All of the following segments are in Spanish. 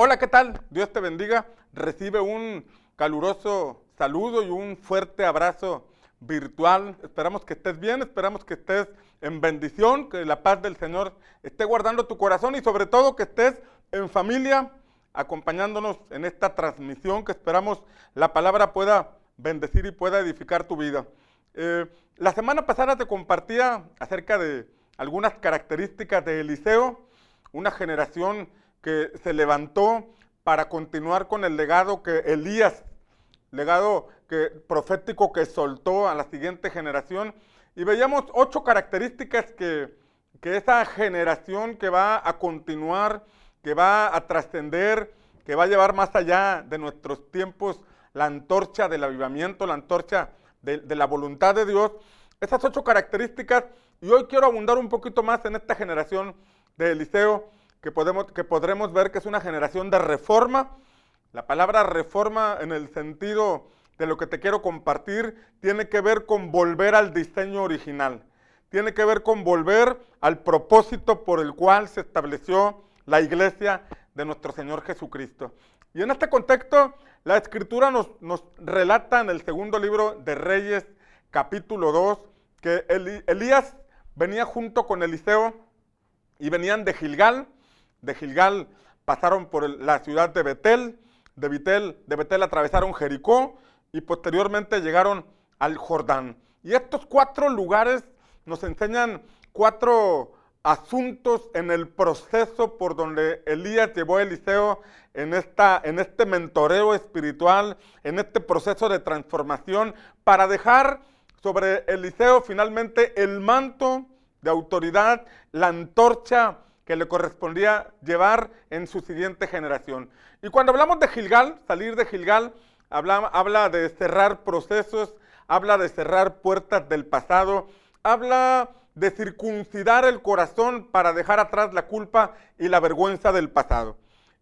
Hola, ¿qué tal? Dios te bendiga. Recibe un caluroso saludo y un fuerte abrazo virtual. Esperamos que estés bien, esperamos que estés en bendición, que la paz del Señor esté guardando tu corazón y sobre todo que estés en familia acompañándonos en esta transmisión que esperamos la palabra pueda bendecir y pueda edificar tu vida. Eh, la semana pasada te compartía acerca de algunas características de Eliseo, una generación que se levantó para continuar con el legado que Elías, legado que, profético que soltó a la siguiente generación. Y veíamos ocho características que, que esa generación que va a continuar, que va a trascender, que va a llevar más allá de nuestros tiempos la antorcha del avivamiento, la antorcha de, de la voluntad de Dios. Esas ocho características, y hoy quiero abundar un poquito más en esta generación de Eliseo, que, podemos, que podremos ver que es una generación de reforma. La palabra reforma en el sentido de lo que te quiero compartir tiene que ver con volver al diseño original. Tiene que ver con volver al propósito por el cual se estableció la iglesia de nuestro Señor Jesucristo. Y en este contexto, la escritura nos, nos relata en el segundo libro de Reyes, capítulo 2, que Elías venía junto con Eliseo y venían de Gilgal. De Gilgal pasaron por la ciudad de Betel, de Betel, de Betel atravesaron Jericó y posteriormente llegaron al Jordán. Y estos cuatro lugares nos enseñan cuatro asuntos en el proceso por donde Elías llevó a Eliseo en, esta, en este mentoreo espiritual, en este proceso de transformación, para dejar sobre Eliseo finalmente el manto de autoridad, la antorcha que le correspondía llevar en su siguiente generación. Y cuando hablamos de Gilgal, salir de Gilgal, habla, habla de cerrar procesos, habla de cerrar puertas del pasado, habla de circuncidar el corazón para dejar atrás la culpa y la vergüenza del pasado.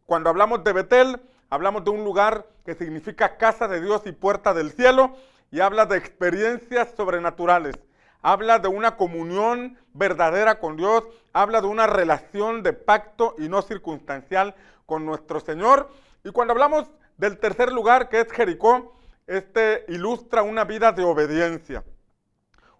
Cuando hablamos de Betel, hablamos de un lugar que significa casa de Dios y puerta del cielo y habla de experiencias sobrenaturales. Habla de una comunión verdadera con Dios, habla de una relación de pacto y no circunstancial con nuestro Señor. Y cuando hablamos del tercer lugar, que es Jericó, este ilustra una vida de obediencia.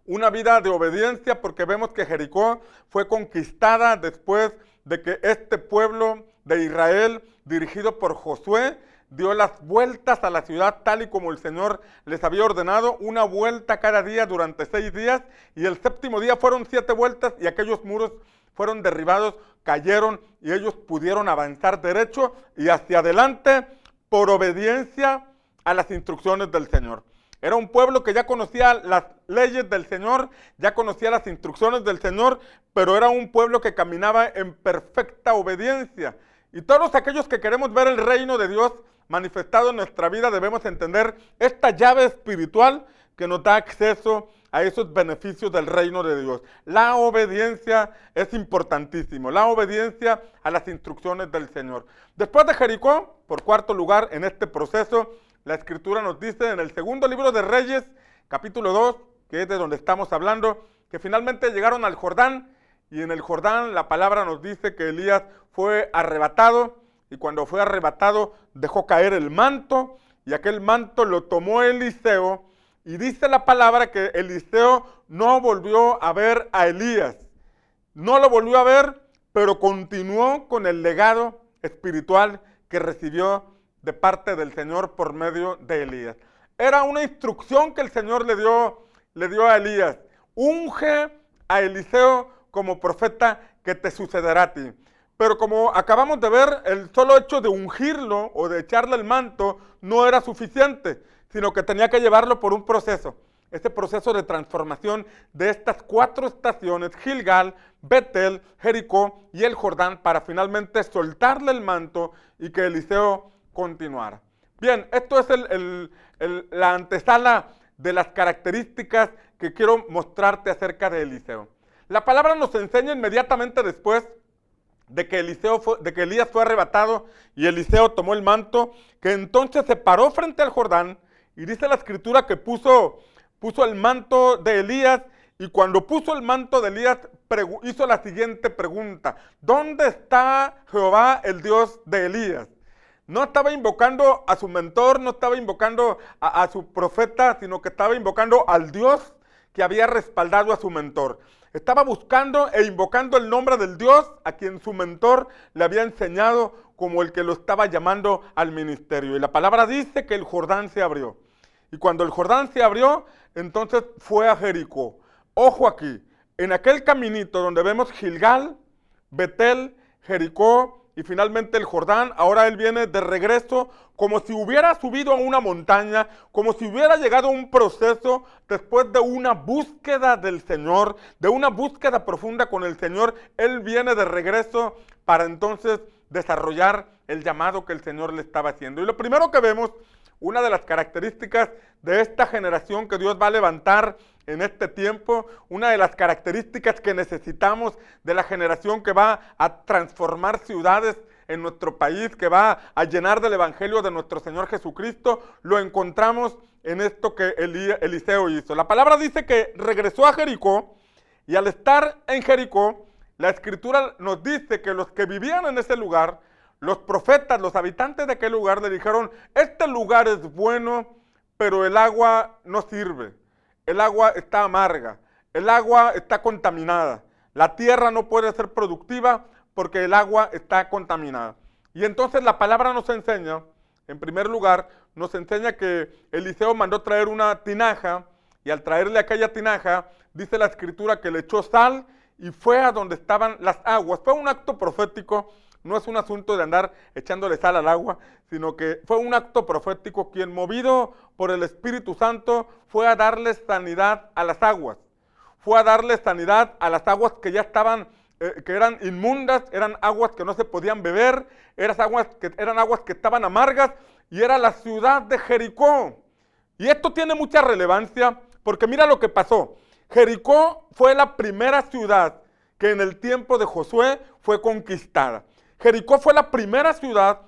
Una vida de obediencia porque vemos que Jericó fue conquistada después de que este pueblo de Israel, dirigido por Josué, dio las vueltas a la ciudad tal y como el Señor les había ordenado, una vuelta cada día durante seis días, y el séptimo día fueron siete vueltas y aquellos muros fueron derribados, cayeron y ellos pudieron avanzar derecho y hacia adelante por obediencia a las instrucciones del Señor. Era un pueblo que ya conocía las leyes del Señor, ya conocía las instrucciones del Señor, pero era un pueblo que caminaba en perfecta obediencia. Y todos aquellos que queremos ver el reino de Dios manifestado en nuestra vida debemos entender esta llave espiritual que nos da acceso a esos beneficios del reino de Dios. La obediencia es importantísimo, la obediencia a las instrucciones del Señor. Después de Jericó, por cuarto lugar en este proceso, la escritura nos dice en el segundo libro de Reyes, capítulo 2, que es de donde estamos hablando, que finalmente llegaron al Jordán y en el Jordán la palabra nos dice que Elías fue arrebatado y cuando fue arrebatado dejó caer el manto y aquel manto lo tomó Eliseo y dice la palabra que Eliseo no volvió a ver a Elías. No lo volvió a ver, pero continuó con el legado espiritual que recibió de parte del Señor por medio de Elías. Era una instrucción que el Señor le dio, le dio a Elías. Unge a Eliseo como profeta que te sucederá a ti. Pero como acabamos de ver, el solo hecho de ungirlo o de echarle el manto no era suficiente sino que tenía que llevarlo por un proceso. Este proceso de transformación de estas cuatro estaciones, Gilgal, Betel, Jericó y el Jordán, para finalmente soltarle el manto y que Eliseo continuara. Bien, esto es la antesala de las características que quiero mostrarte acerca de Eliseo. La palabra nos enseña inmediatamente después de que, Eliseo de que Elías fue arrebatado y Eliseo tomó el manto, que entonces se paró frente al Jordán y dice la escritura que puso, puso el manto de Elías y cuando puso el manto de Elías hizo la siguiente pregunta. ¿Dónde está Jehová el Dios de Elías? no estaba invocando a su mentor, no estaba invocando a su profeta, sino que estaba invocando al Dios que había respaldado a su mentor. Estaba buscando e invocando el nombre del Dios a quien su mentor le había enseñado como el que lo estaba llamando al ministerio. Y la palabra dice que el Jordán se abrió. Y cuando el Jordán se abrió, entonces fue a Jericó. Ojo aquí, en aquel caminito donde vemos Gilgal, Betel, Jericó y finalmente el Jordán, ahora él viene de regreso como si hubiera subido a una montaña, como si hubiera llegado a un proceso después de una búsqueda del Señor, de una búsqueda profunda con el Señor. Él viene de regreso para entonces desarrollar el llamado que el Señor le estaba haciendo. Y lo primero que vemos, una de las características de esta generación que Dios va a levantar en este tiempo, una de las características que necesitamos de la generación que va a transformar ciudades en nuestro país, que va a llenar del Evangelio de nuestro Señor Jesucristo, lo encontramos en esto que Eliseo hizo. La palabra dice que regresó a Jericó y al estar en Jericó, la escritura nos dice que los que vivían en ese lugar, los profetas, los habitantes de aquel lugar le dijeron, este lugar es bueno, pero el agua no sirve, el agua está amarga, el agua está contaminada, la tierra no puede ser productiva porque el agua está contaminada. Y entonces la palabra nos enseña, en primer lugar, nos enseña que Eliseo mandó traer una tinaja y al traerle aquella tinaja, dice la escritura que le echó sal y fue a donde estaban las aguas. Fue un acto profético, no es un asunto de andar echándole sal al agua, sino que fue un acto profético quien movido por el Espíritu Santo fue a darle sanidad a las aguas. Fue a darle sanidad a las aguas que ya estaban eh, que eran inmundas, eran aguas que no se podían beber, eran aguas, que, eran aguas que estaban amargas y era la ciudad de Jericó. Y esto tiene mucha relevancia porque mira lo que pasó. Jericó fue la primera ciudad que en el tiempo de Josué fue conquistada. Jericó fue la primera ciudad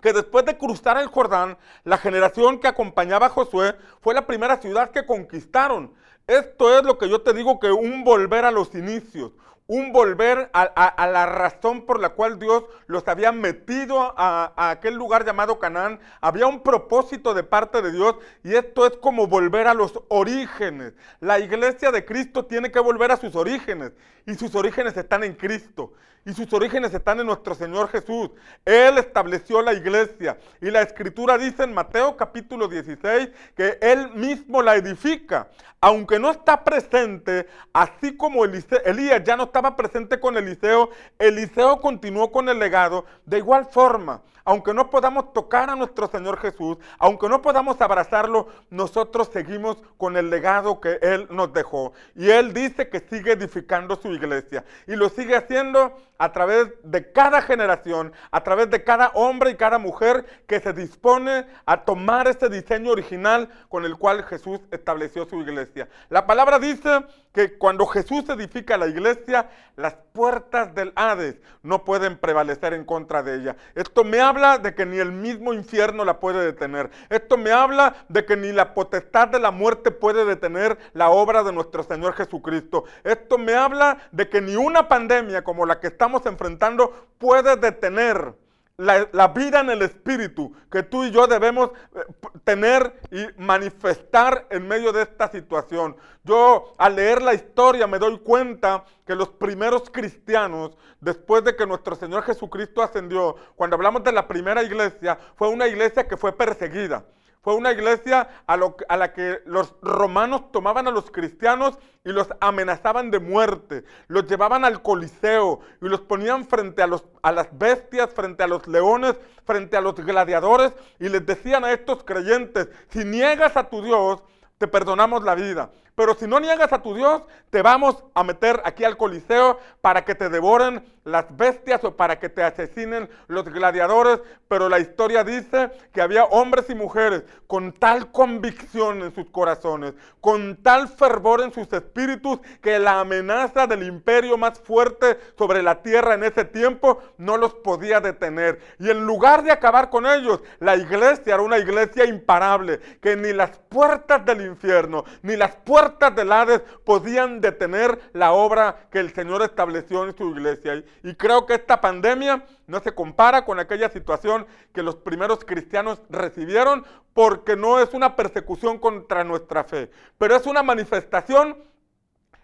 que después de cruzar el Jordán, la generación que acompañaba a Josué fue la primera ciudad que conquistaron. Esto es lo que yo te digo que un volver a los inicios, un volver a, la razón por la cual Dios los había metido a, aquel lugar llamado Canaán. Había un propósito de parte de Dios y esto es como volver a los orígenes. La iglesia de Cristo tiene que volver a sus orígenes y sus orígenes están en Cristo y sus orígenes están en nuestro Señor Jesús. Él estableció la iglesia y la escritura dice en Mateo capítulo 16 que Él mismo la edifica. Aunque no está presente, así como Elías ya no estaba presente con Eliseo, Eliseo continuó con el legado de igual forma aunque no podamos tocar a nuestro Señor Jesús, aunque no podamos abrazarlo, nosotros seguimos con el legado que Él nos dejó. Y Él dice que sigue edificando su iglesia. Y lo sigue haciendo a través de cada generación, a través de cada hombre y cada mujer que se dispone a tomar ese diseño original con el cual Jesús estableció su iglesia. La palabra dice que cuando Jesús edifica la iglesia, las puertas del Hades no pueden prevalecer en contra de ella. Esto me habla de que ni el mismo infierno la puede detener. Esto me habla de que ni la potestad de la muerte puede detener la obra de nuestro Señor Jesucristo. Esto me habla de que ni una pandemia como la que estamos enfrentando puede detener la, vida en el Espíritu que tú y yo debemos eh, tener y manifestar en medio de esta situación. Yo al leer la historia me doy cuenta que los primeros cristianos, después de que nuestro Señor Jesucristo ascendió, cuando hablamos de la primera iglesia, fue una iglesia que fue perseguida. Fue una iglesia a, la que los romanos tomaban a los cristianos y los amenazaban de muerte. Los llevaban al Coliseo y los ponían frente a, los, a las bestias, frente a los leones, frente a los gladiadores y les decían a estos creyentes, si niegas a tu Dios, te perdonamos la vida. Pero si no niegas a tu Dios, te vamos a meter aquí al Coliseo para que te devoren las bestias o para que te asesinen los gladiadores. Pero la historia dice que había hombres y mujeres con tal convicción en sus corazones, con tal fervor en sus espíritus, que la amenaza del imperio más fuerte sobre la tierra en ese tiempo no los podía detener. Y en lugar de acabar con ellos, la iglesia era una iglesia imparable, que ni las puertas del infierno, ni las puertas del Hades podían detener la obra que el Señor estableció en su iglesia. Y, y creo que esta pandemia no se compara con aquella situación que los primeros cristianos recibieron porque no es una persecución contra nuestra fe, pero es una manifestación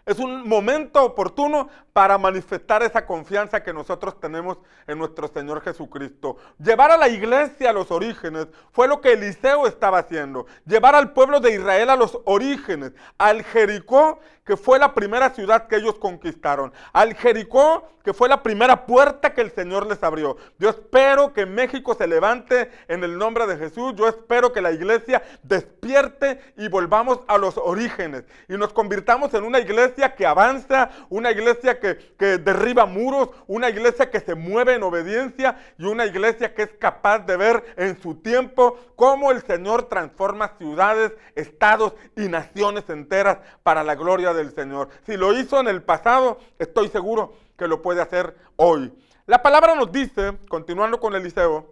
es un momento oportuno para manifestar esa confianza que nosotros tenemos en nuestro Señor Jesucristo. Llevar a la iglesia a los orígenes fue lo que Eliseo estaba haciendo. Llevar al pueblo de Israel a los orígenes, al Jericó, que fue la primera ciudad que ellos conquistaron, al Jericó, que fue la primera puerta que el Señor les abrió. Yo espero que México se levante en el nombre de Jesús. Yo espero que la iglesia despierte y volvamos a los orígenes y nos convirtamos en una iglesia que avanza, una iglesia que, que derriba muros, una iglesia que se mueve en obediencia y una iglesia que es capaz de ver en su tiempo cómo el Señor transforma ciudades, estados y naciones enteras para la gloria del Señor. Si lo hizo en el pasado, estoy seguro que lo puede hacer hoy. La palabra nos dice, continuando con Eliseo,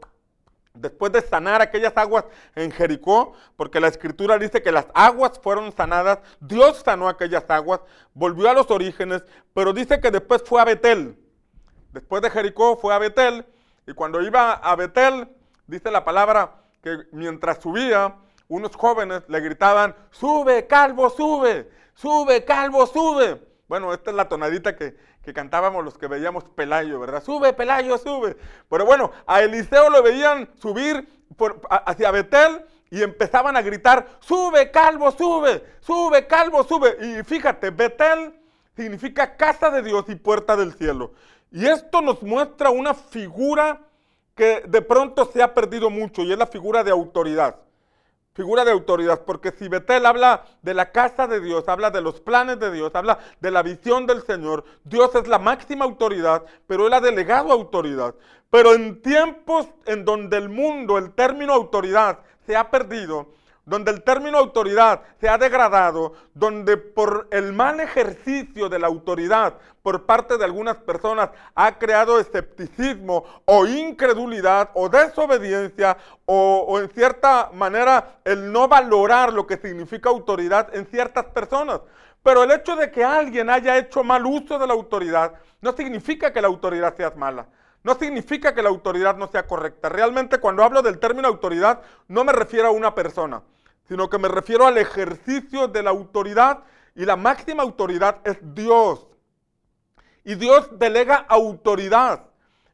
después de sanar aquellas aguas en Jericó, porque la escritura dice que las aguas fueron sanadas, Dios sanó aquellas aguas, volvió a los orígenes, pero dice que después fue a Betel. Después de Jericó fue a Betel, y cuando iba a Betel, dice la palabra que mientras subía, unos jóvenes le gritaban, sube, calvo, sube, sube, calvo, sube. Bueno, esta es la tonadita que, que cantábamos los que veíamos Pelayo, ¿verdad? Sube, Pelayo, sube. Pero bueno, a Eliseo lo veían subir hacia Betel y empezaban a gritar, sube, calvo, sube, sube, calvo, sube. Y fíjate, Betel significa casa de Dios y puerta del cielo. Y esto nos muestra una figura que de pronto se ha perdido mucho y es la figura de autoridad figura de autoridad, porque si Betel habla de la casa de Dios, habla de los planes de Dios, habla de la visión del Señor, Dios es la máxima autoridad, pero Él ha delegado autoridad. Pero en tiempos en donde el mundo, el término autoridad se ha perdido, donde el término autoridad se ha degradado, donde por el mal ejercicio de la autoridad por parte de algunas personas ha creado escepticismo o incredulidad o desobediencia o, en cierta manera el no valorar lo que significa autoridad en ciertas personas. Pero el hecho de que alguien haya hecho mal uso de la autoridad no significa que la autoridad sea mala. No significa que la autoridad no sea correcta. Realmente cuando hablo del término autoridad no me refiero a una persona, sino que me refiero al ejercicio de la autoridad y la máxima autoridad es Dios. Y Dios delega autoridad.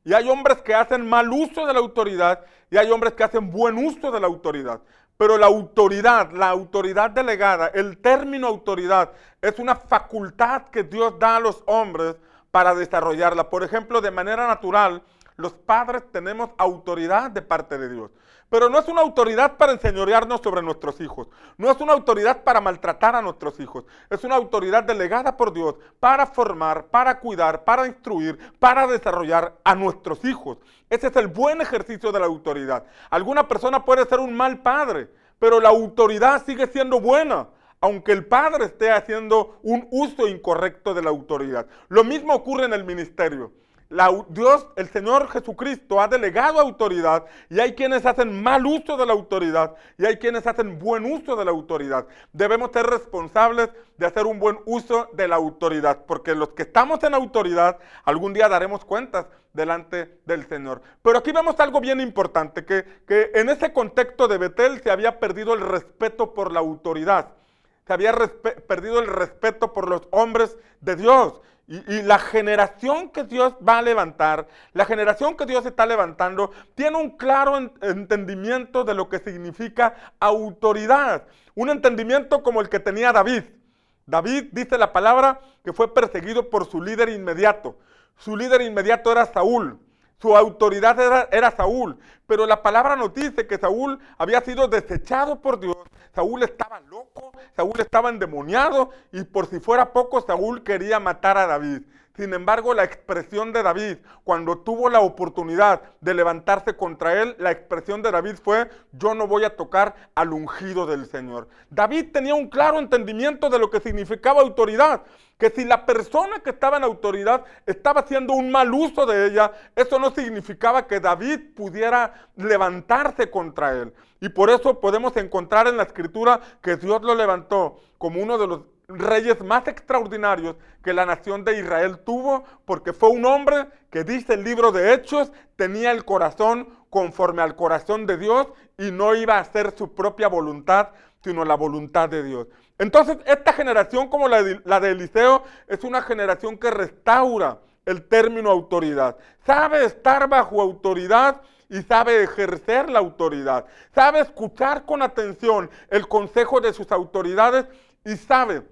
Y hay hombres que hacen mal uso de la autoridad y hay hombres que hacen buen uso de la autoridad. Pero la autoridad, la autoridad delegada, el término autoridad es una facultad que Dios da a los hombres para desarrollarla. Por ejemplo, de manera natural, los padres tenemos autoridad de parte de Dios. Pero no es una autoridad para enseñorearnos sobre nuestros hijos. No es una autoridad para maltratar a nuestros hijos. Es una autoridad delegada por Dios para formar, para cuidar, para instruir, para desarrollar a nuestros hijos. Ese es el buen ejercicio de la autoridad. Alguna persona puede ser un mal padre, pero la autoridad sigue siendo buena aunque el padre esté haciendo un uso incorrecto de la autoridad. Lo mismo ocurre en el ministerio. Dios, el Señor Jesucristo, ha delegado autoridad y hay quienes hacen mal uso de la autoridad y hay quienes hacen buen uso de la autoridad. Debemos ser responsables de hacer un buen uso de la autoridad, porque los que estamos en autoridad algún día daremos cuentas delante del Señor. Pero aquí vemos algo bien importante, que, que en ese contexto de Betel se había perdido el respeto por la autoridad se había perdido el respeto por los hombres de Dios. Y, la generación que Dios va a levantar, la generación que Dios está levantando, tiene un claro entendimiento de lo que significa autoridad. Un entendimiento como el que tenía David. David dice la palabra que fue perseguido por su líder inmediato. Su líder inmediato era Saúl. Su autoridad era, era, Saúl. Pero la palabra nos dice que Saúl había sido desechado por Dios. Saúl estaba loco, Saúl estaba endemoniado y por si fuera poco, Saúl quería matar a David. Sin embargo, la expresión de David, cuando tuvo la oportunidad de levantarse contra él, la expresión de David fue, yo no voy a tocar al ungido del Señor. David tenía un claro entendimiento de lo que significaba autoridad, que si la persona que estaba en autoridad estaba haciendo un mal uso de ella, eso no significaba que David pudiera levantarse contra él. Y por eso podemos encontrar en la escritura que Dios lo levantó como uno de los reyes más extraordinarios que la nación de Israel tuvo, porque fue un hombre que dice el libro de Hechos, tenía el corazón conforme al corazón de Dios y no iba a hacer su propia voluntad, sino la voluntad de Dios. Entonces, esta generación como la de, Eliseo es una generación que restaura el término autoridad. Sabe estar bajo autoridad y sabe ejercer la autoridad. Sabe escuchar con atención el consejo de sus autoridades y sabe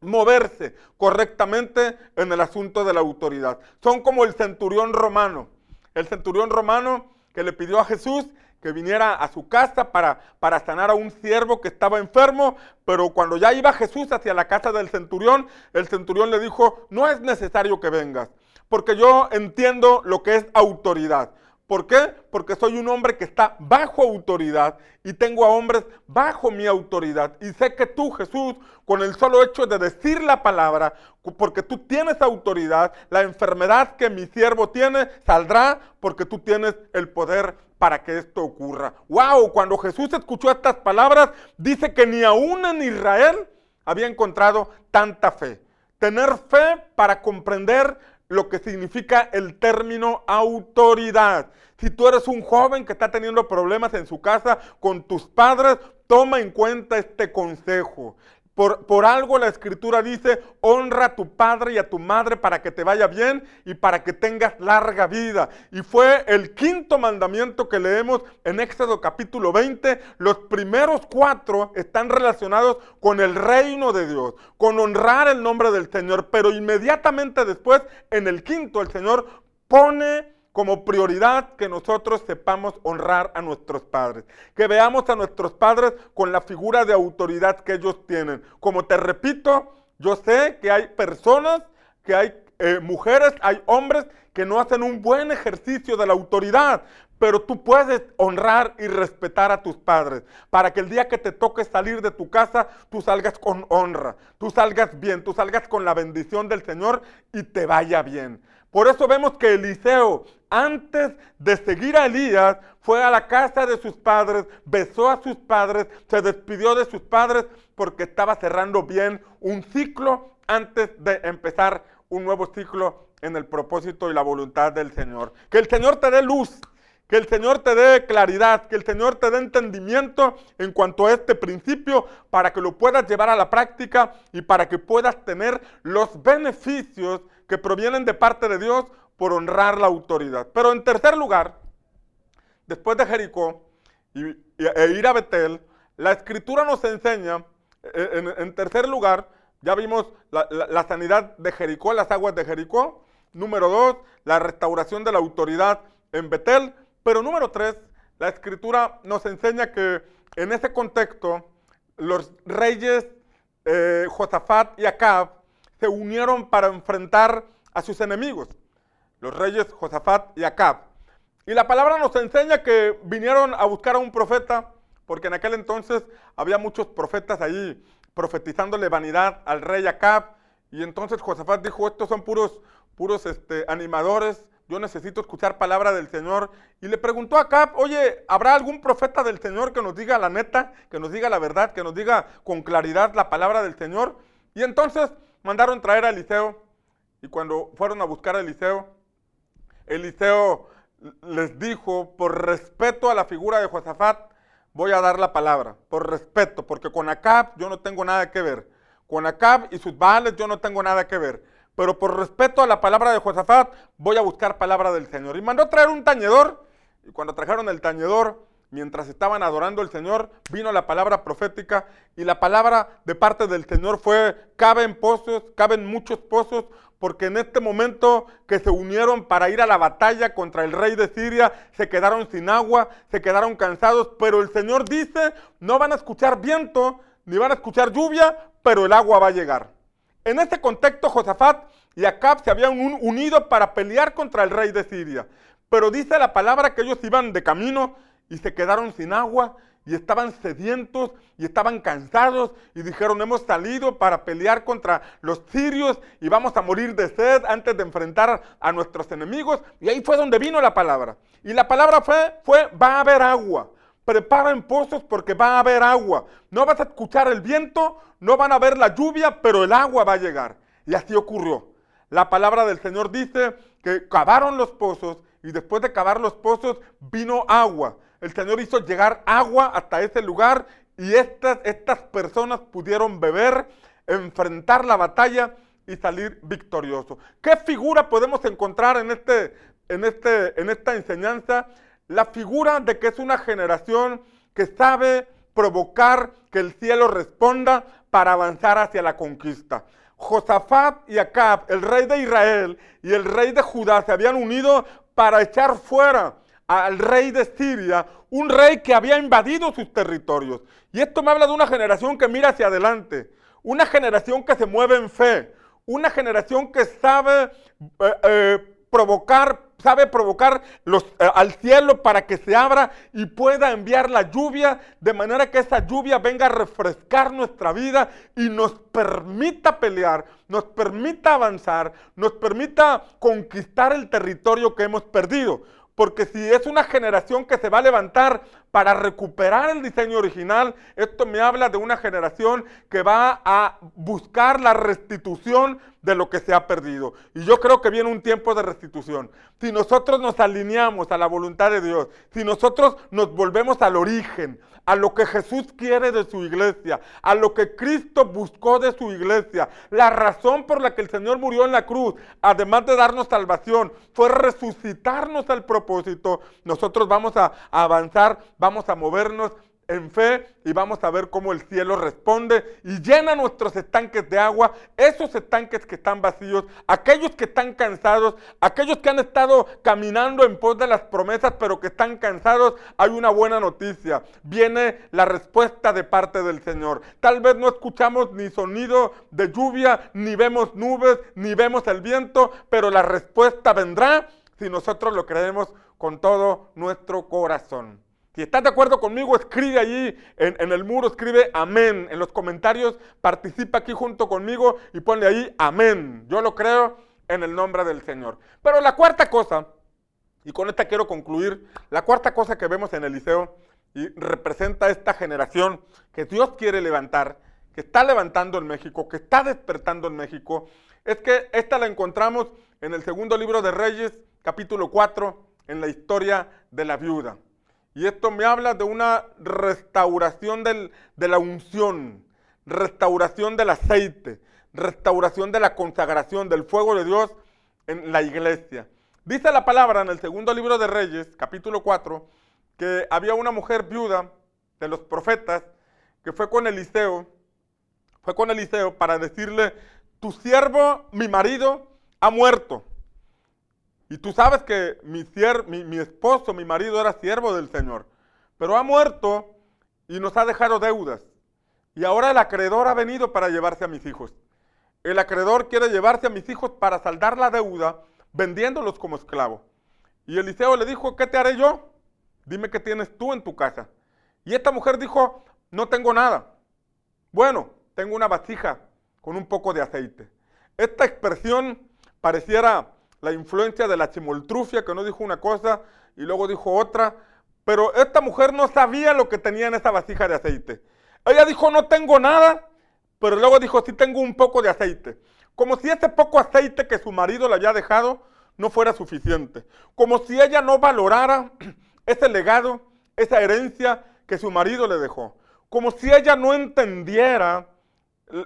moverse correctamente en el asunto de la autoridad. Son como el centurión romano. El centurión romano que le pidió a Jesús que viniera a su casa para, para sanar a un siervo que estaba enfermo, pero cuando ya iba Jesús hacia la casa del centurión, el centurión le dijo, no es necesario que vengas, porque yo entiendo lo que es autoridad. ¿Por qué? Porque soy un hombre que está bajo autoridad y tengo a hombres bajo mi autoridad. Y sé que tú, Jesús, con el solo hecho de decir la palabra, porque tú tienes autoridad, la enfermedad que mi siervo tiene saldrá porque tú tienes el poder para que esto ocurra. ¡Wow! Cuando Jesús escuchó estas palabras, dice que ni aún en Israel había encontrado tanta fe. Tener fe para comprender lo que significa el término autoridad. Si tú eres un joven que está teniendo problemas en su casa con tus padres, toma en cuenta este consejo. Por, algo la escritura dice, honra a tu padre y a tu madre para que te vaya bien y para que tengas larga vida. Y fue el quinto mandamiento que leemos en Éxodo capítulo 20. Los primeros cuatro están relacionados con el reino de Dios, con honrar el nombre del Señor. Pero inmediatamente después, en el quinto, el Señor pone como prioridad que nosotros sepamos honrar a nuestros padres, que veamos a nuestros padres con la figura de autoridad que ellos tienen. Como te repito, yo sé que hay personas, que hay eh, mujeres, hay hombres que no hacen un buen ejercicio de la autoridad, pero tú puedes honrar y respetar a tus padres para que el día que te toque salir de tu casa, tú salgas con honra, tú salgas bien, tú salgas con la bendición del Señor y te vaya bien. Por eso vemos que Eliseo, antes de seguir a Elías, fue a la casa de sus padres, besó a sus padres, se despidió de sus padres porque estaba cerrando bien un ciclo antes de empezar un nuevo ciclo en el propósito y la voluntad del Señor. Que el Señor te dé luz, que el Señor te dé claridad, que el Señor te dé entendimiento en cuanto a este principio para que lo puedas llevar a la práctica y para que puedas tener los beneficios que provienen de parte de Dios por honrar la autoridad. Pero en tercer lugar, después de Jericó e ir a Betel, la escritura nos enseña, eh, en, tercer lugar, ya vimos la, sanidad de Jericó, las aguas de Jericó. Número dos, la restauración de la autoridad en Betel. Pero número tres, la escritura nos enseña que en ese contexto los reyes eh, Josafat y Acab se unieron para enfrentar a sus enemigos, los reyes Josafat y Acab. Y la palabra nos enseña que vinieron a buscar a un profeta, porque en aquel entonces había muchos profetas allí profetizándole vanidad al rey Acab. Y entonces Josafat dijo, estos son puros, puros este, animadores, yo necesito escuchar palabra del Señor. Y le preguntó a Acab, oye, ¿habrá algún profeta del Señor que nos diga la neta, que nos diga la verdad, que nos diga con claridad la palabra del Señor? Y entonces mandaron traer a Eliseo. Y cuando fueron a buscar a Eliseo, Eliseo les dijo, por respeto a la figura de Josafat, voy a dar la palabra, por respeto, porque con Acab yo no tengo nada que ver. Con Acab y sus baales yo no tengo nada que ver pero por respeto a la palabra de Josafat, voy a buscar palabra del Señor. Y mandó traer un tañedor, y cuando trajeron el tañedor, mientras estaban adorando al Señor, vino la palabra profética, y la palabra de parte del Señor fue, caben pozos, caben muchos pozos, porque en este momento que se unieron para ir a la batalla contra el rey de Siria, se quedaron sin agua, se quedaron cansados, pero el Señor dice, no van a escuchar viento, ni van a escuchar lluvia, pero el agua va a llegar. En este contexto, Josafat y Acab se habían unido para pelear contra el rey de Siria. Pero dice la palabra que ellos iban de camino y se quedaron sin agua y estaban sedientos y estaban cansados y dijeron, hemos salido para pelear contra los sirios y vamos a morir de sed antes de enfrentar a nuestros enemigos. Y ahí fue donde vino la palabra. Y la palabra fue, fue va a haber agua. Preparen pozos porque va a haber agua. No vas a escuchar el viento, no van a ver la lluvia, pero el agua va a llegar. Y así ocurrió. La palabra del Señor dice que cavaron los pozos y después de cavar los pozos vino agua el Señor hizo llegar agua hasta ese lugar y estas, estas personas pudieron beber, enfrentar la batalla y salir victoriosos. ¿Qué figura podemos encontrar en, este, en, este, en esta enseñanza? La figura de que es una generación que sabe provocar que el cielo responda para avanzar hacia la conquista. Josafat y Acab, el rey de Israel y el rey de Judá, se habían unido para echar fuera al rey de Siria, un rey que había invadido sus territorios. Y esto me habla de una generación que mira hacia adelante, una generación que se mueve en fe, una generación que sabe eh, eh, provocar, sabe provocar los, eh, al cielo para que se abra y pueda enviar la lluvia, de manera que esa lluvia venga a refrescar nuestra vida y nos permita pelear, nos permita avanzar, nos permita conquistar el territorio que hemos perdido. Porque si es una generación que se va a levantar para recuperar el diseño original, esto me habla de una generación que va a buscar la restitución de lo que se ha perdido. Y yo creo que viene un tiempo de restitución. Si nosotros nos alineamos a la voluntad de Dios, si nosotros nos volvemos al origen, a lo que Jesús quiere de su iglesia, a lo que Cristo buscó de su iglesia. La razón por la que el Señor murió en la cruz, además de darnos salvación, fue resucitarnos al propósito. Nosotros vamos a avanzar, vamos a movernos en fe y vamos a ver cómo el cielo responde y llena nuestros estanques de agua, esos estanques que están vacíos, aquellos que están cansados, aquellos que han estado caminando en pos de las promesas pero que están cansados, hay una buena noticia, viene la respuesta de parte del Señor. Tal vez no escuchamos ni sonido de lluvia, ni vemos nubes, ni vemos el viento, pero la respuesta vendrá si nosotros lo creemos con todo nuestro corazón. Si estás de acuerdo conmigo, escribe allí en, el muro, escribe amén. En los comentarios participa aquí junto conmigo y ponle ahí amén. Yo lo creo en el nombre del Señor. Pero la cuarta cosa, y con esta quiero concluir, la cuarta cosa que vemos en Eliseo y representa esta generación que Dios quiere levantar, que está levantando en México, que está despertando en México, es que esta la encontramos en el segundo libro de Reyes, capítulo 4, en la historia de la viuda. Y esto me habla de una restauración de la unción, restauración del aceite, restauración de la consagración del fuego de Dios en la iglesia. Dice la palabra en el segundo libro de Reyes, capítulo 4, que había una mujer viuda de los profetas que fue con Eliseo, fue con Eliseo para decirle, tu siervo, mi marido, ha muerto. Y tú sabes que mi, mi, esposo, mi marido era siervo del Señor, pero ha muerto y nos ha dejado deudas. Y ahora el acreedor ha venido para llevarse a mis hijos. El acreedor quiere llevarse a mis hijos para saldar la deuda vendiéndolos como esclavo. Y Eliseo le dijo, ¿qué te haré yo? Dime qué tienes tú en tu casa. Y esta mujer dijo, no tengo nada. Bueno, tengo una vasija con un poco de aceite. Esta expresión pareciera la influencia de la chimoltrufia, que no dijo una cosa y luego dijo otra. Pero esta mujer no sabía lo que tenía en esa vasija de aceite. Ella dijo, no tengo nada, pero luego dijo, sí tengo un poco de aceite. Como si ese poco aceite que su marido le había dejado no fuera suficiente. Como si ella no valorara ese legado, esa herencia que su marido le dejó. Como si ella no entendiera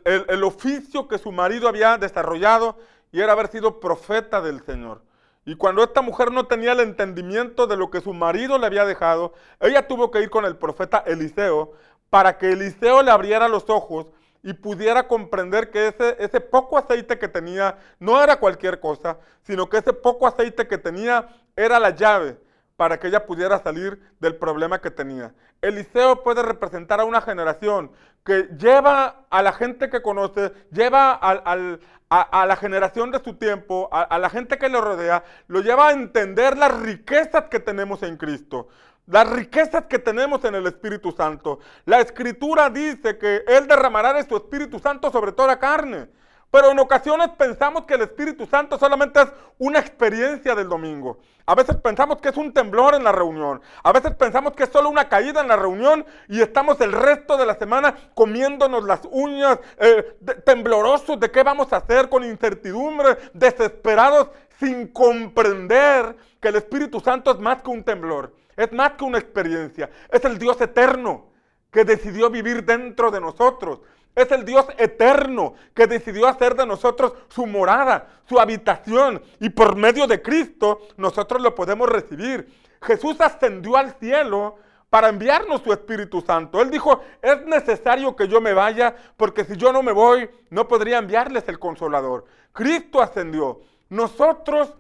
el, el oficio que su marido había desarrollado y era haber sido profeta del Señor. Y cuando esta mujer no tenía el entendimiento de lo que su marido le había dejado, ella tuvo que ir con el profeta Eliseo para que Eliseo le abriera los ojos y pudiera comprender que ese, ese poco aceite que tenía no era cualquier cosa, sino que ese poco aceite que tenía era la llave para que ella pudiera salir del problema que tenía. Eliseo puede representar a una generación que lleva a la gente que conoce, lleva al, a, la generación de su tiempo, a, la gente que lo rodea, lo lleva a entender las riquezas que tenemos en Cristo las riquezas que tenemos en el Espíritu Santo. La Escritura dice que Él derramará de su Espíritu Santo sobre toda carne. Pero en ocasiones pensamos que el Espíritu Santo solamente es una experiencia del domingo. A veces pensamos que es un temblor en la reunión. A veces pensamos que es solo una caída en la reunión y estamos el resto de la semana comiéndonos las uñas, eh, temblorosos de qué vamos a hacer, con incertidumbre, desesperados, sin comprender que el Espíritu Santo es más que un temblor, es más que una experiencia. Es el Dios eterno que decidió vivir dentro de nosotros. Es el Dios eterno que decidió hacer de nosotros su morada, su habitación. Y por medio de Cristo nosotros lo podemos recibir. Jesús ascendió al cielo para enviarnos su Espíritu Santo. Él dijo, es necesario que yo me vaya porque si yo no me voy no podría enviarles el consolador. Cristo ascendió. Nosotros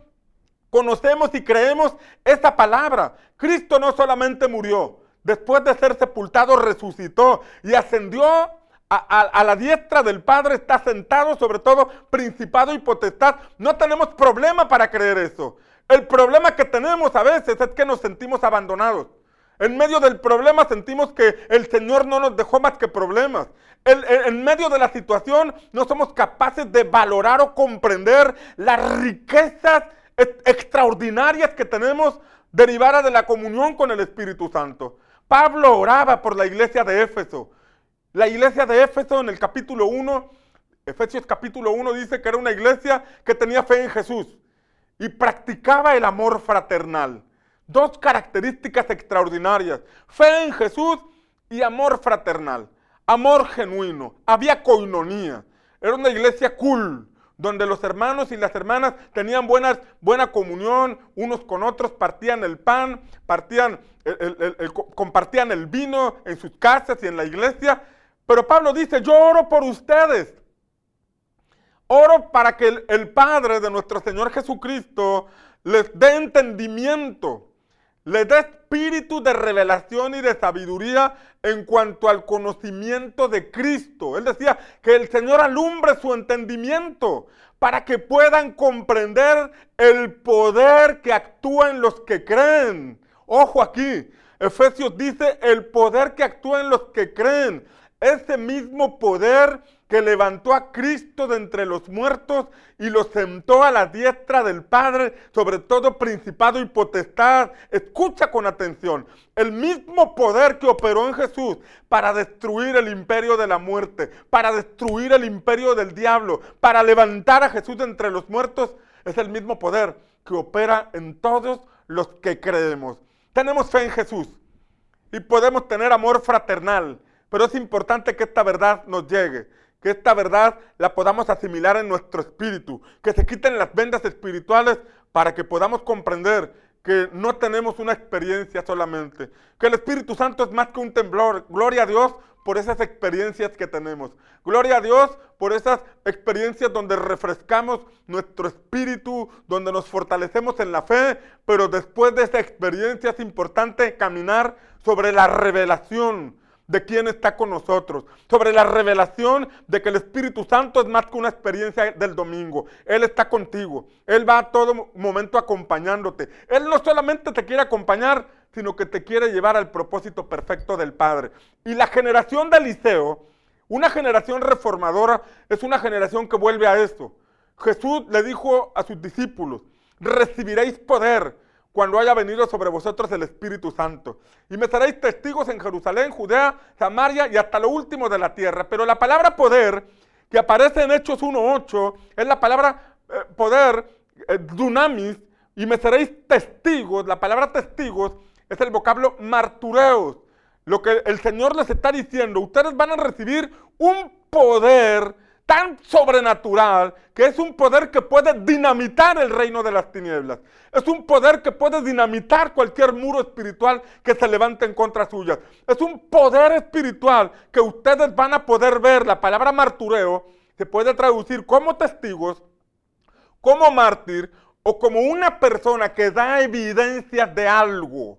conocemos y creemos esa palabra. Cristo no solamente murió, después de ser sepultado resucitó y ascendió a, la diestra del Padre está sentado sobre todo principado y potestad. No tenemos problema para creer eso. El problema que tenemos a veces es que nos sentimos abandonados. En medio del problema sentimos que el Señor no nos dejó más que problemas. en medio de la situación no somos capaces de valorar o comprender las riquezas extraordinarias que tenemos derivadas de la comunión con el Espíritu Santo. Pablo oraba por la iglesia de Éfeso. La iglesia de Éfeso en el capítulo 1, Efesios capítulo 1 dice que era una iglesia que tenía fe en Jesús y practicaba el amor fraternal. Dos características extraordinarias, fe en Jesús y amor fraternal, amor genuino, había coinonía. Era una iglesia cool, donde los hermanos y las hermanas tenían buenas, buena comunión unos con otros, partían el pan, partían compartían el vino en sus casas y en la iglesia, pero Pablo dice, yo oro por ustedes. Oro para que el, Padre de nuestro Señor Jesucristo les dé entendimiento, les dé espíritu de revelación y de sabiduría en cuanto al conocimiento de Cristo. Él decía que el Señor alumbre su entendimiento para que puedan comprender el poder que actúa en los que creen. Ojo aquí, Efesios dice el poder que actúa en los que creen ese mismo poder que levantó a Cristo de entre los muertos y lo sentó a la diestra del Padre, sobre todo principado y potestad. Escucha con atención, el mismo poder que operó en Jesús para destruir el imperio de la muerte, para destruir el imperio del diablo, para levantar a Jesús de entre los muertos, es el mismo poder que opera en todos los que creemos. Tenemos fe en Jesús y podemos tener amor fraternal pero es importante que esta verdad nos llegue, que esta verdad la podamos asimilar en nuestro espíritu, que se quiten las vendas espirituales para que podamos comprender que no tenemos una experiencia solamente, que el Espíritu Santo es más que un temblor. Gloria a Dios por esas experiencias que tenemos. Gloria a Dios por esas experiencias donde refrescamos nuestro espíritu, donde nos fortalecemos en la fe, pero después de esa experiencia es importante caminar sobre la revelación, de quién está con nosotros, sobre la revelación de que el Espíritu Santo es más que una experiencia del domingo. Él está contigo, Él va a todo momento acompañándote. Él no solamente te quiere acompañar, sino que te quiere llevar al propósito perfecto del Padre. Y la generación de Eliseo, una generación reformadora, es una generación que vuelve a esto. Jesús le dijo a sus discípulos, recibiréis poder cuando haya venido sobre vosotros el Espíritu Santo. Y me seréis testigos en Jerusalén, Judea, Samaria y hasta lo último de la tierra. Pero la palabra poder, que aparece en Hechos 1.8, es la palabra eh, poder, eh, dunamis, y me seréis testigos. La palabra testigos es el vocablo martureos. Lo que el Señor les está diciendo, ustedes van a recibir un poder tan sobrenatural que es un poder que puede dinamitar el reino de las tinieblas. Es un poder que puede dinamitar cualquier muro espiritual que se levante en contra suya. Es un poder espiritual que ustedes van a poder ver. La palabra martureo se puede traducir como testigos, como mártir o como una persona que da evidencias de algo.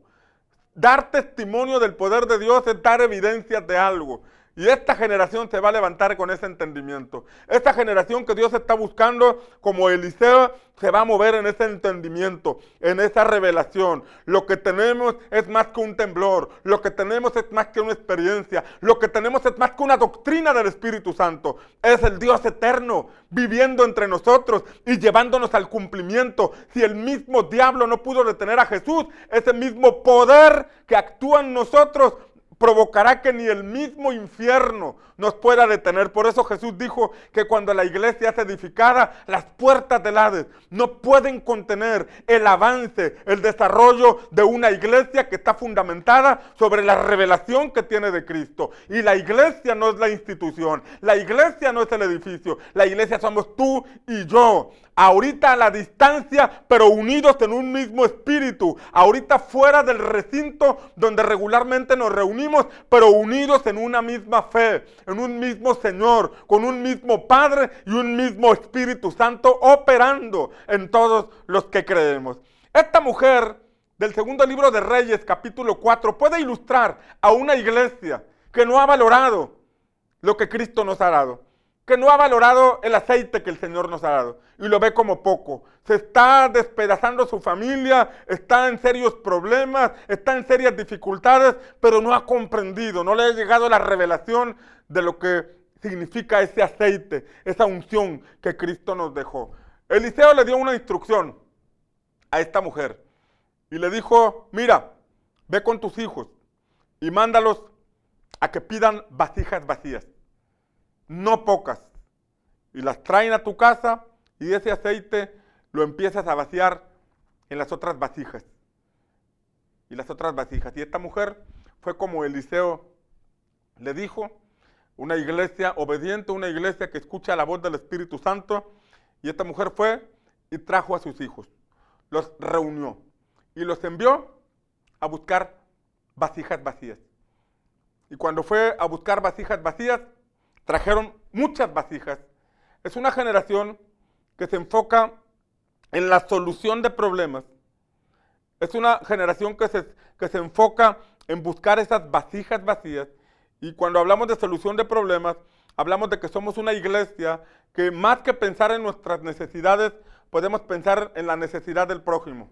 Dar testimonio del poder de Dios es dar evidencias de algo. Y esta generación se va a levantar con ese entendimiento. Esta generación que Dios está buscando como Eliseo se va a mover en ese entendimiento, en esa revelación. Lo que tenemos es más que un temblor. Lo que tenemos es más que una experiencia. Lo que tenemos es más que una doctrina del Espíritu Santo. Es el Dios eterno viviendo entre nosotros y llevándonos al cumplimiento. Si el mismo diablo no pudo detener a Jesús, ese mismo poder que actúa en nosotros provocará que ni el mismo infierno nos pueda detener. Por eso Jesús dijo que cuando la iglesia es edificada, las puertas del Hades no pueden contener el avance, el desarrollo de una iglesia que está fundamentada sobre la revelación que tiene de Cristo. Y la iglesia no es la institución, la iglesia no es el edificio, la iglesia somos tú y yo ahorita a la distancia, pero unidos en un mismo espíritu, ahorita fuera del recinto donde regularmente nos reunimos, pero unidos en una misma fe, en un mismo Señor, con un mismo Padre y un mismo Espíritu Santo operando en todos los que creemos. Esta mujer del segundo libro de Reyes, capítulo 4, puede ilustrar a una iglesia que no ha valorado lo que Cristo nos ha dado que no ha valorado el aceite que el Señor nos ha dado y lo ve como poco. Se está despedazando su familia, está en serios problemas, está en serias dificultades, pero no ha comprendido, no le ha llegado la revelación de lo que significa ese aceite, esa unción que Cristo nos dejó. Eliseo le dio una instrucción a esta mujer y le dijo, mira, ve con tus hijos y mándalos a que pidan vasijas vacías no pocas, y las traen a tu casa y ese aceite lo empiezas a vaciar en las otras vasijas. Y las otras vasijas. Y esta mujer fue como Eliseo le dijo, una iglesia obediente, una iglesia que escucha la voz del Espíritu Santo. Y esta mujer fue y trajo a sus hijos, los reunió y los envió a buscar vasijas vacías. Y cuando fue a buscar vasijas vacías, trajeron muchas vasijas. Es una generación que se enfoca en la solución de problemas. Es una generación que se, que se enfoca en buscar esas vasijas vacías. Y cuando hablamos de solución de problemas, hablamos de que somos una iglesia que más que pensar en nuestras necesidades, podemos pensar en la necesidad del prójimo.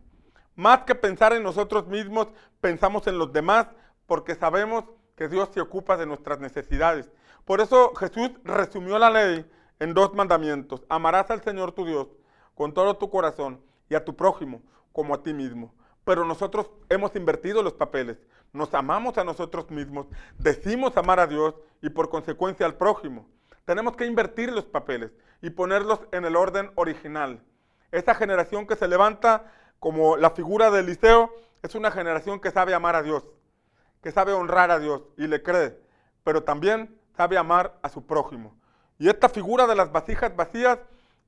Más que pensar en nosotros mismos, pensamos en los demás porque sabemos que Dios se ocupa de nuestras necesidades. Por eso Jesús resumió la ley en dos mandamientos. Amarás al Señor tu Dios con todo tu corazón y a tu prójimo como a ti mismo. Pero nosotros hemos invertido los papeles. Nos amamos a nosotros mismos, decimos amar a Dios y por consecuencia al prójimo. Tenemos que invertir los papeles y ponerlos en el orden original. Esta generación que se levanta como la figura de Eliseo es una generación que sabe amar a Dios, que sabe honrar a Dios y le cree, pero también sabe amar a su prójimo. Y esta figura de las vasijas vacías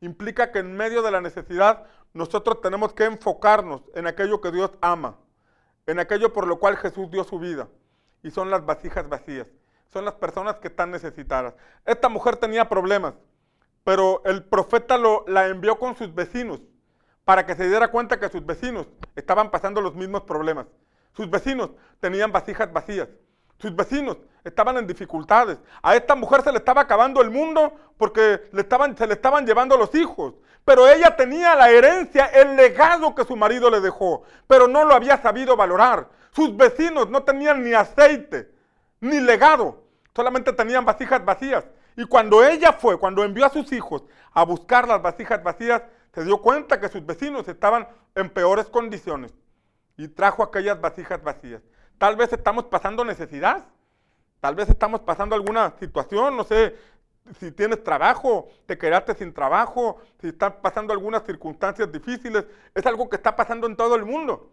implica que en medio de la necesidad nosotros tenemos que enfocarnos en aquello que Dios ama, en aquello por lo cual Jesús dio su vida. Y son las vasijas vacías, son las personas que están necesitadas. Esta mujer tenía problemas, pero el profeta la envió con sus vecinos para que se diera cuenta que sus vecinos estaban pasando los mismos problemas. Sus vecinos tenían vasijas vacías. Sus vecinos estaban en dificultades. A esta mujer se le estaba acabando el mundo porque le estaban, se le estaban llevando los hijos. Pero ella tenía la herencia, el legado que su marido le dejó, pero no lo había sabido valorar. Sus vecinos no tenían ni aceite, ni legado, solamente tenían vasijas vacías. Y cuando ella fue, cuando envió a sus hijos a buscar las vasijas vacías, se dio cuenta que sus vecinos estaban en peores condiciones y trajo aquellas vasijas vacías. Tal vez estamos pasando necesidad, tal vez estamos pasando alguna situación, no sé, si tienes trabajo, te quedaste sin trabajo, si están pasando algunas circunstancias difíciles, es algo que está pasando en todo el mundo.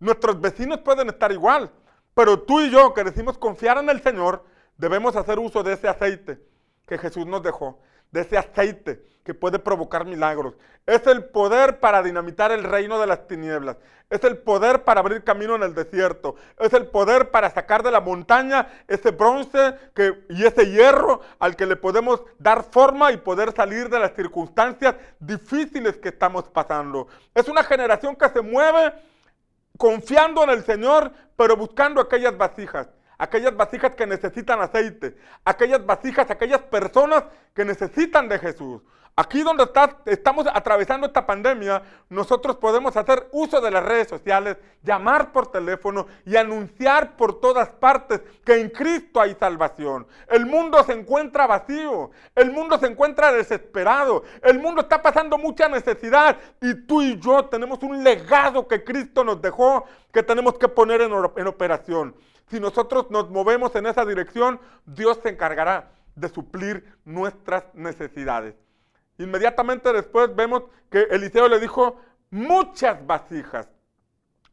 Nuestros vecinos pueden estar igual, pero tú y yo que decimos confiar en el Señor, debemos hacer uso de ese aceite que Jesús nos dejó de ese aceite que puede provocar milagros. Es el poder para dinamitar el reino de las tinieblas. Es el poder para abrir camino en el desierto. Es el poder para sacar de la montaña ese bronce que, y ese hierro al que le podemos dar forma y poder salir de las circunstancias difíciles que estamos pasando. Es una generación que se mueve confiando en el Señor, pero buscando aquellas vasijas, aquellas vasijas que necesitan aceite, aquellas vasijas, aquellas personas que necesitan de Jesús. Aquí donde estamos atravesando esta pandemia, nosotros podemos hacer uso de las redes sociales, llamar por teléfono y anunciar por todas partes que en Cristo hay salvación. El mundo se encuentra vacío, el mundo se encuentra desesperado, el mundo está pasando mucha necesidad y tú y yo tenemos un legado que Cristo nos dejó que tenemos que poner en, en operación. Si nosotros nos movemos en esa dirección, Dios se encargará de suplir nuestras necesidades. Inmediatamente después vemos que Eliseo le dijo muchas vasijas,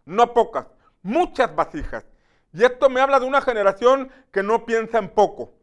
no pocas, muchas vasijas. Y esto me habla de una generación que no piensa en poco,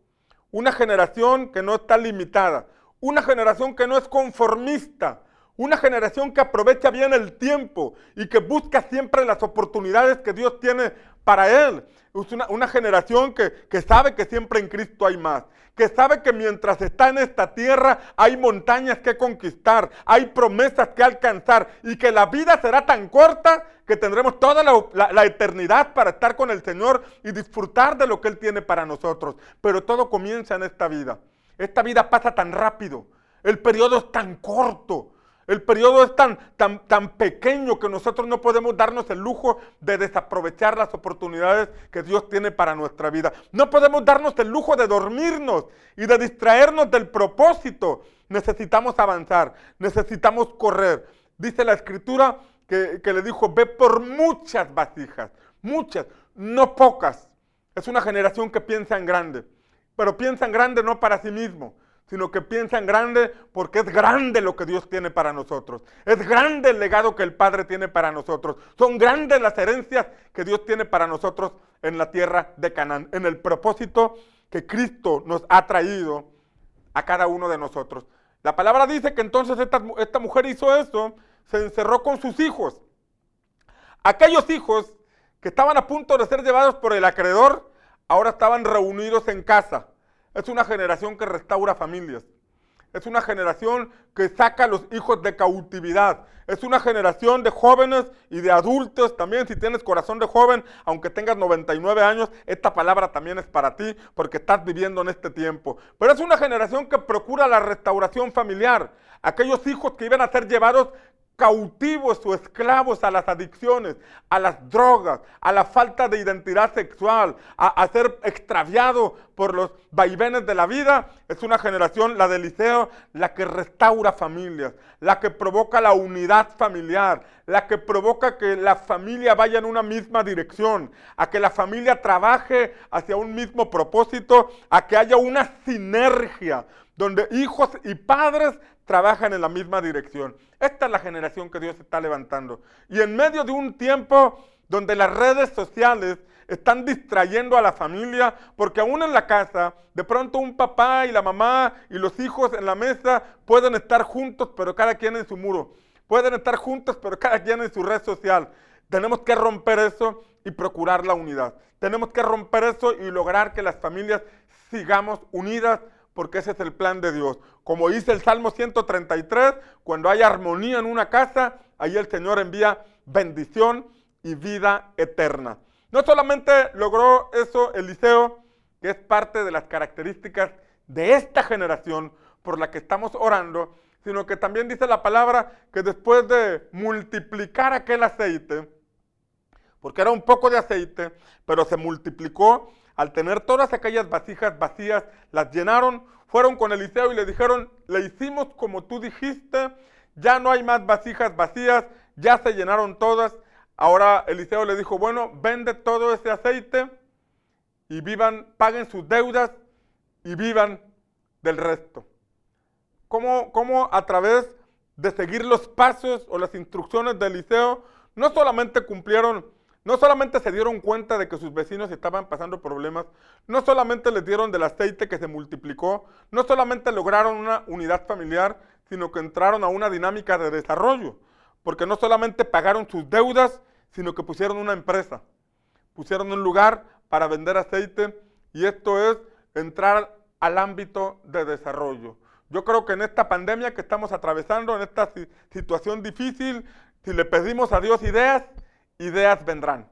una generación que no está limitada, una generación que no es conformista, una generación que aprovecha bien el tiempo y que busca siempre las oportunidades que Dios tiene para él. Es una, generación que, que, sabe que siempre en Cristo hay más. Que sabe que mientras está en esta tierra hay montañas que conquistar, hay promesas que alcanzar y que la vida será tan corta que tendremos toda la, la eternidad para estar con el Señor y disfrutar de lo que Él tiene para nosotros. Pero todo comienza en esta vida. Esta vida pasa tan rápido. El periodo es tan corto. El periodo es tan, tan, tan pequeño que nosotros no podemos darnos el lujo de desaprovechar las oportunidades que Dios tiene para nuestra vida. No podemos darnos el lujo de dormirnos y de distraernos del propósito. Necesitamos avanzar, necesitamos correr. Dice la escritura que, que le dijo, ve por muchas vasijas, muchas, no pocas. Es una generación que piensa en grande, pero piensa en grande no para sí mismo, sino que piensa en grande porque es grande lo que Dios tiene para nosotros. Es grande el legado que el Padre tiene para nosotros. Son grandes las herencias que Dios tiene para nosotros en la tierra de Canaán, en el propósito que Cristo nos ha traído a cada uno de nosotros. La palabra dice que entonces esta, esta mujer hizo eso, se encerró con sus hijos. Aquellos hijos que estaban a punto de ser llevados por el acreedor, ahora estaban reunidos en casa es una generación que restaura familias. Es una generación que saca a los hijos de cautividad. Es una generación de jóvenes y de adultos. También si tienes corazón de joven, aunque tengas 99 años, esta palabra también es para ti porque estás viviendo en este tiempo. Pero es una generación que procura la restauración familiar. Aquellos hijos que iban a ser llevados cautivos o esclavos a las adicciones, a las drogas, a la falta de identidad sexual, a, ser extraviado por los vaivenes de la vida, es una generación, la de Eliseo, la que restaura familias, la que provoca la unidad familiar, la que provoca que la familia vaya en una misma dirección, a que la familia trabaje hacia un mismo propósito, a que haya una sinergia donde hijos y padres trabajan en la misma dirección. Esta es la generación que Dios está levantando. Y en medio de un tiempo donde las redes sociales están distrayendo a la familia, porque aún en la casa, de pronto un papá y la mamá y los hijos en la mesa pueden estar juntos, pero cada quien en su muro. Pueden estar juntos, pero cada quien en su red social. Tenemos que romper eso y procurar la unidad. Tenemos que romper eso y lograr que las familias sigamos unidas porque ese es el plan de Dios. Como dice el Salmo 133, cuando hay armonía en una casa, ahí el Señor envía bendición y vida eterna. No solamente logró eso Eliseo, que es parte de las características de esta generación por la que estamos orando, sino que también dice la palabra que después de multiplicar aquel aceite, porque era un poco de aceite, pero se multiplicó, al tener todas aquellas vasijas vacías, las llenaron, fueron con Eliseo y le dijeron, le hicimos como tú dijiste, ya no hay más vasijas vacías, ya se llenaron todas. Ahora Eliseo le dijo, bueno, vende todo ese aceite y vivan, paguen sus deudas y vivan del resto. ¿Cómo, cómo a través de seguir los pasos o las instrucciones de Eliseo, no solamente cumplieron no solamente se dieron cuenta de que sus vecinos estaban pasando problemas, no solamente les dieron del aceite que se multiplicó, no solamente lograron una unidad familiar, sino que entraron a una dinámica de desarrollo, porque no solamente pagaron sus deudas, sino que pusieron una empresa, pusieron un lugar para vender aceite y esto es entrar al ámbito de desarrollo. Yo creo que en esta pandemia que estamos atravesando, en esta situación difícil, si le pedimos a Dios ideas, ideas vendrán.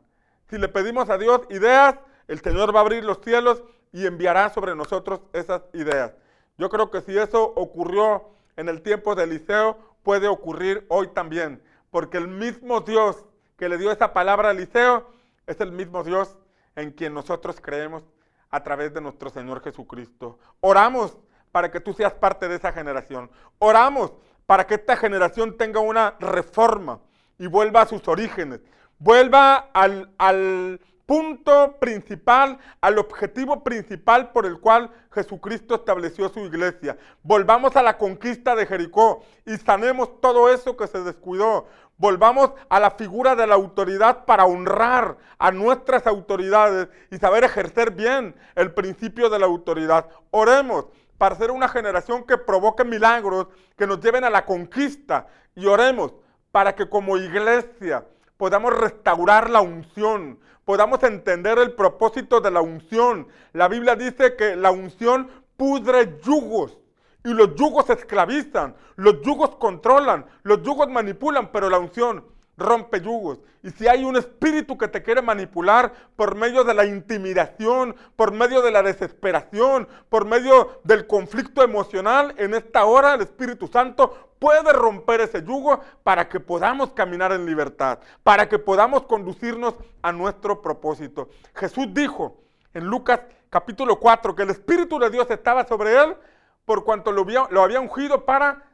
Si le pedimos a Dios ideas, el Señor va a abrir los cielos y enviará sobre nosotros esas ideas. Yo creo que si eso ocurrió en el tiempo de Eliseo, puede ocurrir hoy también, porque el mismo Dios que le dio esa palabra a Eliseo es el mismo Dios en quien nosotros creemos a través de nuestro Señor Jesucristo. Oramos para que tú seas parte de esa generación. Oramos para que esta generación tenga una reforma y vuelva a sus orígenes, vuelva al, punto principal, al objetivo principal por el cual Jesucristo estableció su iglesia. Volvamos a la conquista de Jericó y sanemos todo eso que se descuidó. Volvamos a la figura de la autoridad para honrar a nuestras autoridades y saber ejercer bien el principio de la autoridad. Oremos para ser una generación que provoque milagros, que nos lleven a la conquista. Y oremos para que como iglesia podamos restaurar la unción, podamos entender el propósito de la unción. La Biblia dice que la unción pudre yugos y los yugos esclavizan, los yugos controlan, los yugos manipulan, pero la unción rompe yugos. Y si hay un espíritu que te quiere manipular por medio de la intimidación, por medio de la desesperación, por medio del conflicto emocional, en esta hora el Espíritu Santo puede romper ese yugo para que podamos caminar en libertad, para que podamos conducirnos a nuestro propósito. Jesús dijo en Lucas capítulo 4 que el Espíritu de Dios estaba sobre él por cuanto lo había, lo había ungido para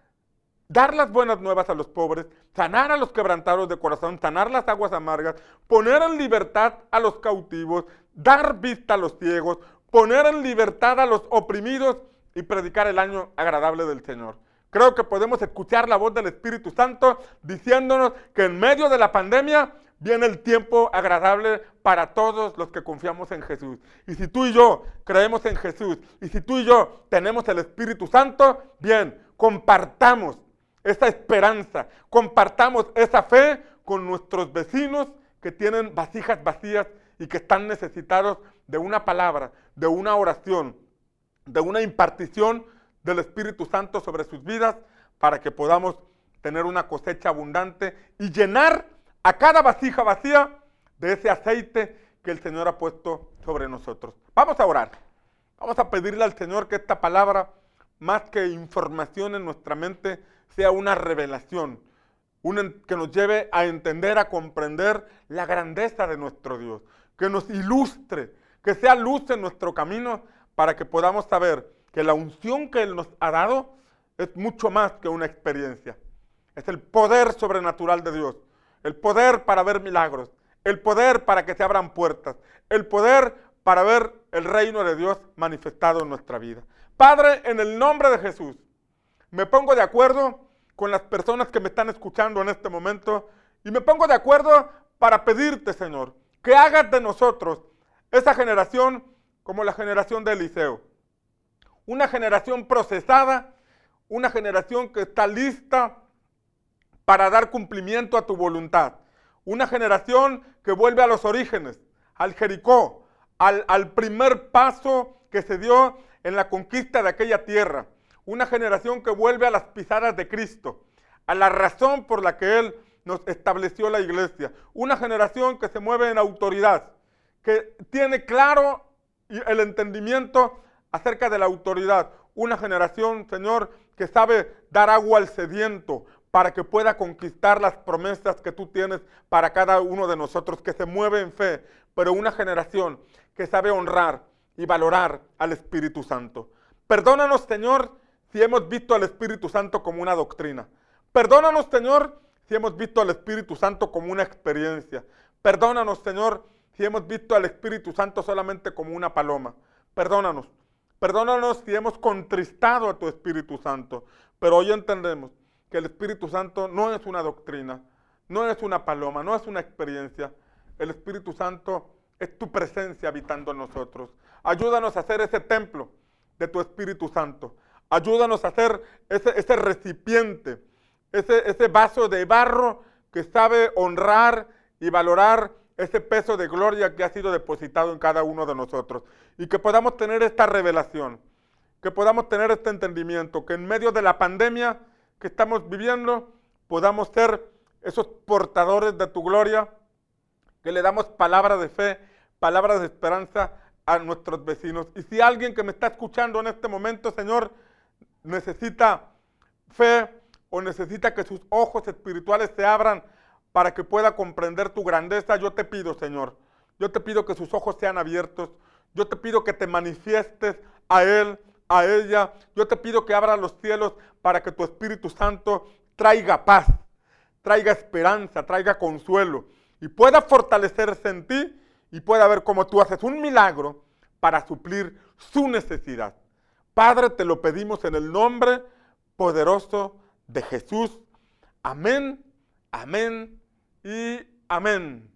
dar las buenas nuevas a los pobres, sanar a los quebrantados de corazón, sanar las aguas amargas, poner en libertad a los cautivos, dar vista a los ciegos, poner en libertad a los oprimidos y predicar el año agradable del Señor. Creo que podemos escuchar la voz del Espíritu Santo diciéndonos que en medio de la pandemia viene el tiempo agradable para todos los que confiamos en Jesús. Y si tú y yo creemos en Jesús, y si tú y yo tenemos el Espíritu Santo, bien, compartamos esa esperanza, compartamos esa fe con nuestros vecinos que tienen vasijas vacías y que están necesitados de una palabra, de una oración, de una impartición del Espíritu Santo sobre sus vidas para que podamos tener una cosecha abundante y llenar a cada vasija vacía de ese aceite que el Señor ha puesto sobre nosotros. Vamos a orar. Vamos a pedirle al Señor que esta palabra, más que información en nuestra mente, sea una revelación, que nos lleve a entender, a comprender la grandeza de nuestro Dios, que nos ilustre, que sea luz en nuestro camino para que podamos saber que la unción que Él nos ha dado es mucho más que una experiencia. Es el poder sobrenatural de Dios, el poder para ver milagros, el poder para que se abran puertas, el poder para ver el reino de Dios manifestado en nuestra vida. Padre, en el nombre de Jesús, me pongo de acuerdo con las personas que me están escuchando en este momento y me pongo de acuerdo para pedirte, Señor, que hagas de nosotros esa generación como la generación de Eliseo. Una generación procesada, una generación que está lista para dar cumplimiento a tu voluntad. Una generación que vuelve a los orígenes, al Jericó, al, al primer paso que se dio en la conquista de aquella tierra una generación que vuelve a las pisadas de Cristo, a la razón por la que Él nos estableció la iglesia. Una generación que se mueve en autoridad, que tiene claro el entendimiento acerca de la autoridad. Una generación, Señor, que sabe dar agua al sediento para que pueda conquistar las promesas que tú tienes para cada uno de nosotros, que se mueve en fe, pero una generación que sabe honrar y valorar al Espíritu Santo. Perdónanos, Señor, si hemos visto al Espíritu Santo como una doctrina. Perdónanos, Señor, si hemos visto al Espíritu Santo como una experiencia. Perdónanos, Señor, si hemos visto al Espíritu Santo solamente como una paloma. Perdónanos. Perdónanos si hemos contristado a tu Espíritu Santo. Pero hoy entendemos que el Espíritu Santo no es una doctrina, no es una paloma, no es una experiencia. El Espíritu Santo es tu presencia habitando en nosotros. Ayúdanos a hacer ese templo de tu Espíritu Santo. Ayúdanos a hacer ese, recipiente, ese, ese vaso de barro que sabe honrar y valorar ese peso de gloria que ha sido depositado en cada uno de nosotros. Y que podamos tener esta revelación, que podamos tener este entendimiento, que en medio de la pandemia que estamos viviendo podamos ser esos portadores de tu gloria, que le damos palabra de fe palabras de esperanza a nuestros vecinos. Y si alguien que me está escuchando en este momento, Señor, necesita fe o necesita que sus ojos espirituales se abran para que pueda comprender tu grandeza, yo te pido, Señor, yo te pido que sus ojos sean abiertos, yo te pido que te manifiestes a Él, a ella, yo te pido que abra los cielos para que tu Espíritu Santo traiga paz, traiga esperanza, traiga consuelo y pueda fortalecerse en ti y pueda ver cómo tú haces un milagro para suplir su necesidad. Padre, te lo pedimos en el nombre poderoso de Jesús. Amén, amén y amén.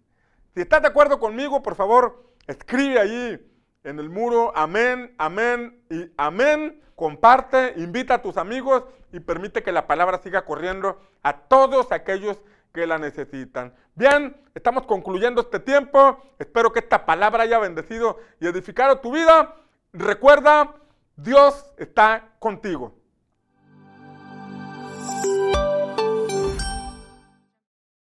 Si estás de acuerdo conmigo, por favor, escribe allí en el muro, amén, amén y amén. Comparte, invita a tus amigos y permite que la palabra siga corriendo a todos aquellos que la necesitan. Bien, estamos concluyendo este tiempo. Espero que esta palabra haya bendecido y edificado tu vida. Recuerda, Dios está contigo.